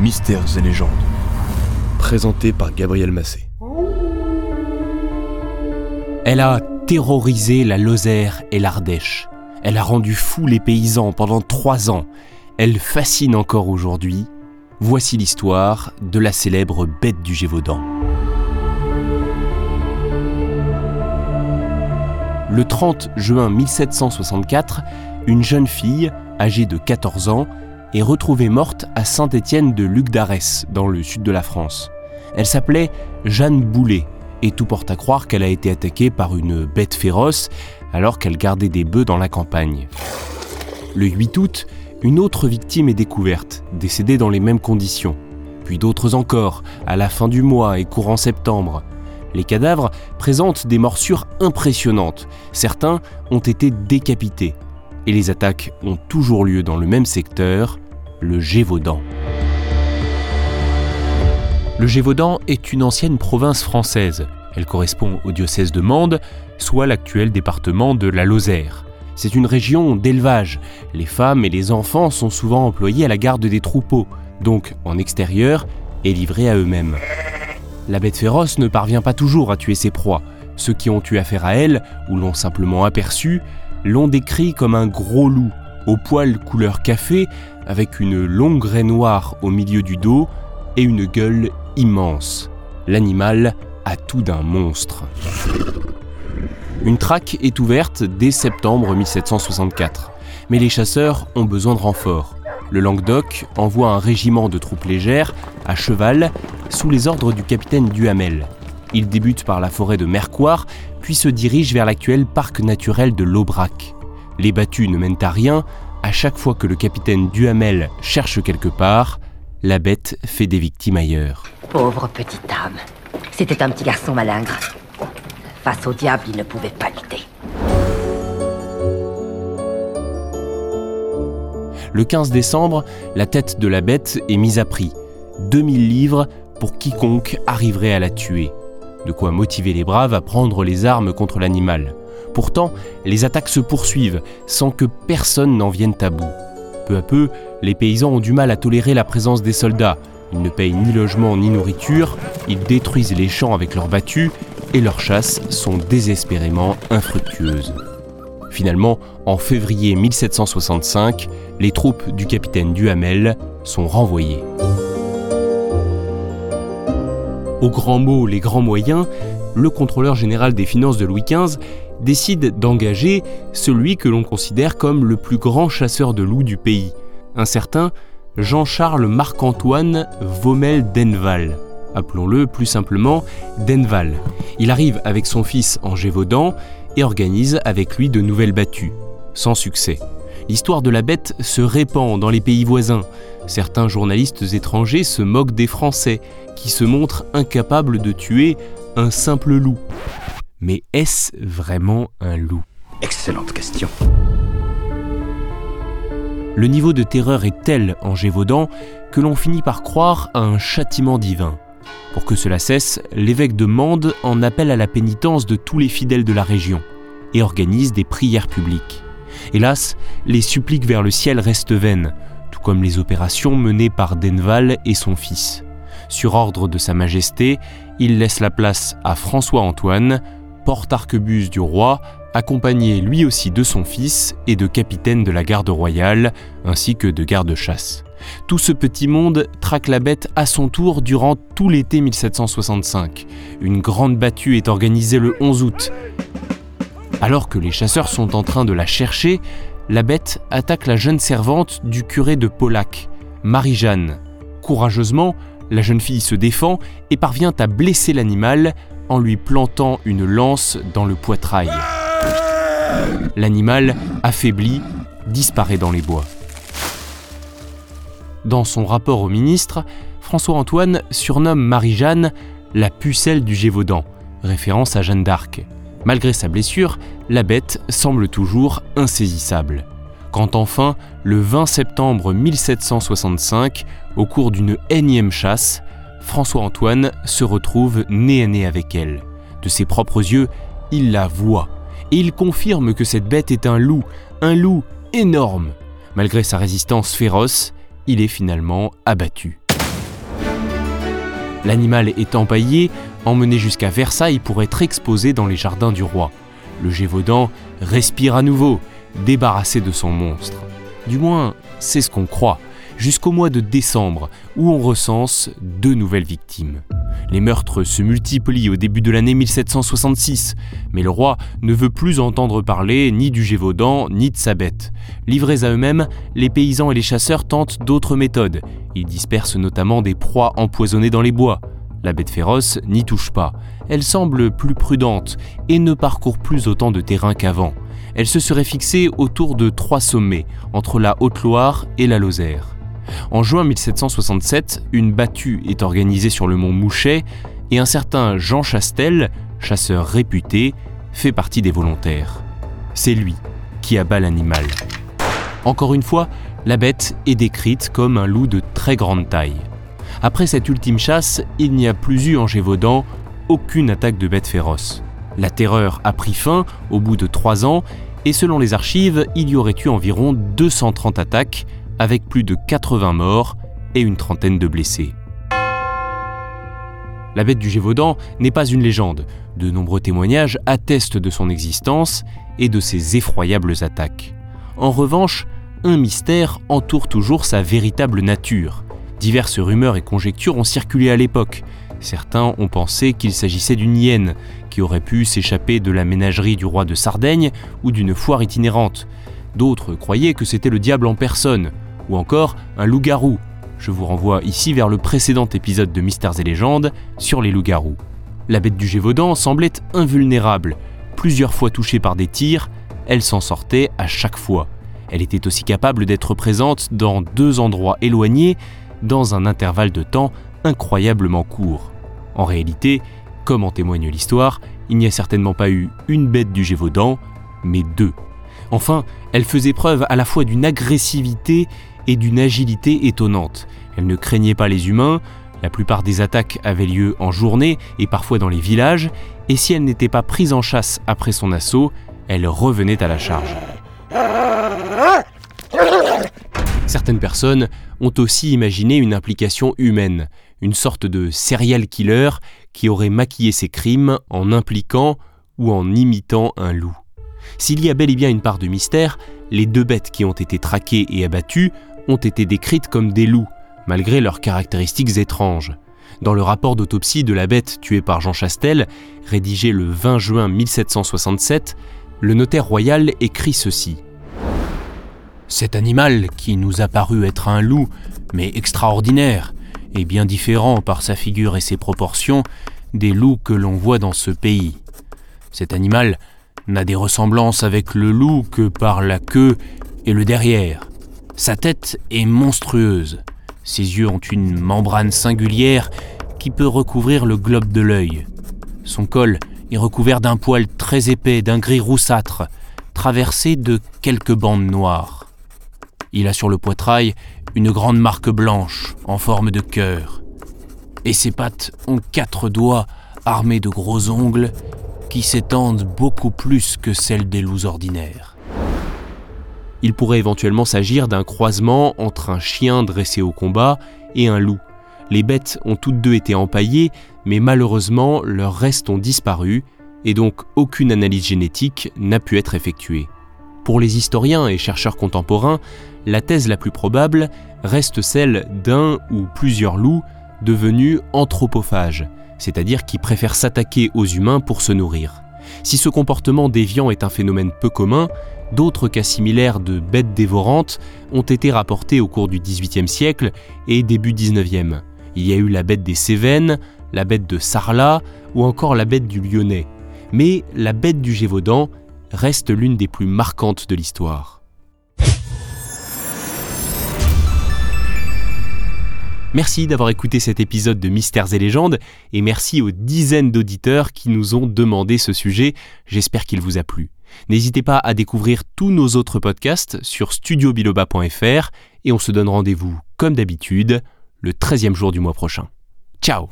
Mystères et légendes. Présenté par Gabriel Massé. Elle a terrorisé la Lozère et l'Ardèche. Elle a rendu fou les paysans pendant trois ans. Elle fascine encore aujourd'hui. Voici l'histoire de la célèbre bête du Gévaudan. Le 30 juin 1764, une jeune fille, âgée de 14 ans, est retrouvée morte à Saint-Étienne de Luc d'Arès, dans le sud de la France. Elle s'appelait Jeanne Boulet, et tout porte à croire qu'elle a été attaquée par une bête féroce alors qu'elle gardait des bœufs dans la campagne. Le 8 août, une autre victime est découverte, décédée dans les mêmes conditions. Puis d'autres encore, à la fin du mois et courant septembre. Les cadavres présentent des morsures impressionnantes. Certains ont été décapités. Et les attaques ont toujours lieu dans le même secteur, le Gévaudan. Le Gévaudan est une ancienne province française. Elle correspond au diocèse de Mende, soit l'actuel département de la Lozère. C'est une région d'élevage. Les femmes et les enfants sont souvent employés à la garde des troupeaux, donc en extérieur et livrés à eux-mêmes. La bête féroce ne parvient pas toujours à tuer ses proies. Ceux qui ont eu affaire à elle, ou l'ont simplement aperçue, l'ont décrit comme un gros loup, au poil couleur café, avec une longue raie noire au milieu du dos et une gueule immense. L'animal a tout d'un monstre. Une traque est ouverte dès septembre 1764, mais les chasseurs ont besoin de renforts. Le Languedoc envoie un régiment de troupes légères à cheval sous les ordres du capitaine Duhamel. Il débute par la forêt de Mercoire, puis se dirige vers l'actuel parc naturel de l'Aubrac. Les battues ne mènent à rien, à chaque fois que le capitaine Duhamel cherche quelque part, la bête fait des victimes ailleurs. Pauvre petite âme. C'était un petit garçon malingre. Face au diable, il ne pouvait pas lutter. Le 15 décembre, la tête de la bête est mise à prix. 2000 livres pour quiconque arriverait à la tuer. De quoi motiver les braves à prendre les armes contre l'animal. Pourtant, les attaques se poursuivent sans que personne n'en vienne à bout. Peu à peu, les paysans ont du mal à tolérer la présence des soldats. Ils ne payent ni logement ni nourriture, ils détruisent les champs avec leurs battues et leurs chasses sont désespérément infructueuses. Finalement, en février 1765, les troupes du capitaine Duhamel sont renvoyées. Au grand mot, les grands moyens, le contrôleur général des finances de Louis XV décide d'engager celui que l'on considère comme le plus grand chasseur de loups du pays, un certain Jean-Charles Marc-Antoine Vaumel d'Enval. Appelons-le plus simplement Denval. Il arrive avec son fils en Gévaudan et organise avec lui de nouvelles battues. Sans succès. L'histoire de la bête se répand dans les pays voisins. Certains journalistes étrangers se moquent des Français, qui se montrent incapables de tuer un simple loup. Mais est-ce vraiment un loup? Excellente question. Le niveau de terreur est tel en Gévaudan que l'on finit par croire à un châtiment divin. Pour que cela cesse, l'évêque de Mende en appelle à la pénitence de tous les fidèles de la région et organise des prières publiques. Hélas, les suppliques vers le ciel restent vaines, tout comme les opérations menées par Denval et son fils. Sur ordre de Sa Majesté, il laisse la place à François-Antoine, porte-arquebuse du roi, accompagné lui aussi de son fils et de capitaine de la garde royale, ainsi que de garde-chasse. Tout ce petit monde traque la bête à son tour durant tout l'été 1765. Une grande battue est organisée le 11 août. Alors que les chasseurs sont en train de la chercher, la bête attaque la jeune servante du curé de Polac, Marie-Jeanne. Courageusement, la jeune fille se défend et parvient à blesser l'animal en lui plantant une lance dans le poitrail. L'animal, affaibli, disparaît dans les bois. Dans son rapport au ministre, François-Antoine surnomme Marie-Jeanne la pucelle du Gévaudan, référence à Jeanne d'Arc. Malgré sa blessure, la bête semble toujours insaisissable. Quand enfin, le 20 septembre 1765, au cours d'une énième chasse, François-Antoine se retrouve nez à nez avec elle. De ses propres yeux, il la voit. Et il confirme que cette bête est un loup, un loup énorme. Malgré sa résistance féroce, il est finalement abattu. L'animal est empaillé, emmené jusqu'à Versailles pour être exposé dans les jardins du roi. Le Gévaudan respire à nouveau, débarrassé de son monstre. Du moins, c'est ce qu'on croit, jusqu'au mois de décembre, où on recense deux nouvelles victimes. Les meurtres se multiplient au début de l'année 1766, mais le roi ne veut plus entendre parler ni du Gévaudan ni de sa bête. Livrés à eux-mêmes, les paysans et les chasseurs tentent d'autres méthodes. Ils dispersent notamment des proies empoisonnées dans les bois. La bête féroce n'y touche pas. Elle semble plus prudente et ne parcourt plus autant de terrain qu'avant. Elle se serait fixée autour de trois sommets, entre la Haute-Loire et la Lozère. En juin 1767, une battue est organisée sur le mont Mouchet et un certain Jean Chastel, chasseur réputé, fait partie des volontaires. C'est lui qui abat l'animal. Encore une fois, la bête est décrite comme un loup de très grande taille. Après cette ultime chasse, il n'y a plus eu en Gévaudan aucune attaque de bête féroce. La terreur a pris fin au bout de trois ans et selon les archives, il y aurait eu environ 230 attaques avec plus de 80 morts et une trentaine de blessés. La bête du Gévaudan n'est pas une légende. De nombreux témoignages attestent de son existence et de ses effroyables attaques. En revanche, un mystère entoure toujours sa véritable nature. Diverses rumeurs et conjectures ont circulé à l'époque. Certains ont pensé qu'il s'agissait d'une hyène qui aurait pu s'échapper de la ménagerie du roi de Sardaigne ou d'une foire itinérante. D'autres croyaient que c'était le diable en personne, ou encore un loup-garou. Je vous renvoie ici vers le précédent épisode de Mystères et légendes sur les loups-garous. La bête du Gévaudan semblait invulnérable. Plusieurs fois touchée par des tirs, elle s'en sortait à chaque fois. Elle était aussi capable d'être présente dans deux endroits éloignés dans un intervalle de temps incroyablement court. En réalité, comme en témoigne l'histoire, il n'y a certainement pas eu une bête du Gévaudan, mais deux. Enfin, elle faisait preuve à la fois d'une agressivité et d'une agilité étonnante. Elle ne craignait pas les humains, la plupart des attaques avaient lieu en journée et parfois dans les villages, et si elle n'était pas prise en chasse après son assaut, elle revenait à la charge. Certaines personnes ont aussi imaginé une implication humaine, une sorte de serial killer qui aurait maquillé ses crimes en impliquant ou en imitant un loup. S'il y a bel et bien une part de mystère, les deux bêtes qui ont été traquées et abattues ont été décrites comme des loups, malgré leurs caractéristiques étranges. Dans le rapport d'autopsie de la bête tuée par Jean Chastel, rédigé le 20 juin 1767, le notaire royal écrit ceci. Cet animal, qui nous a paru être un loup, mais extraordinaire, et bien différent par sa figure et ses proportions des loups que l'on voit dans ce pays. Cet animal n'a des ressemblances avec le loup que par la queue et le derrière. Sa tête est monstrueuse. Ses yeux ont une membrane singulière qui peut recouvrir le globe de l'œil. Son col est recouvert d'un poil très épais, d'un gris roussâtre, traversé de quelques bandes noires. Il a sur le poitrail une grande marque blanche en forme de cœur. Et ses pattes ont quatre doigts armés de gros ongles qui s'étendent beaucoup plus que celles des loups ordinaires. Il pourrait éventuellement s'agir d'un croisement entre un chien dressé au combat et un loup. Les bêtes ont toutes deux été empaillées, mais malheureusement leurs restes ont disparu, et donc aucune analyse génétique n'a pu être effectuée. Pour les historiens et chercheurs contemporains, la thèse la plus probable reste celle d'un ou plusieurs loups devenus anthropophages, c'est-à-dire qui préfèrent s'attaquer aux humains pour se nourrir. Si ce comportement déviant est un phénomène peu commun, D'autres cas similaires de bêtes dévorantes ont été rapportés au cours du XVIIIe siècle et début XIXe. Il y a eu la bête des Cévennes, la bête de Sarlat ou encore la bête du Lyonnais. Mais la bête du Gévaudan reste l'une des plus marquantes de l'histoire. Merci d'avoir écouté cet épisode de Mystères et légendes et merci aux dizaines d'auditeurs qui nous ont demandé ce sujet. J'espère qu'il vous a plu. N'hésitez pas à découvrir tous nos autres podcasts sur studiobiloba.fr et on se donne rendez-vous, comme d'habitude, le 13e jour du mois prochain. Ciao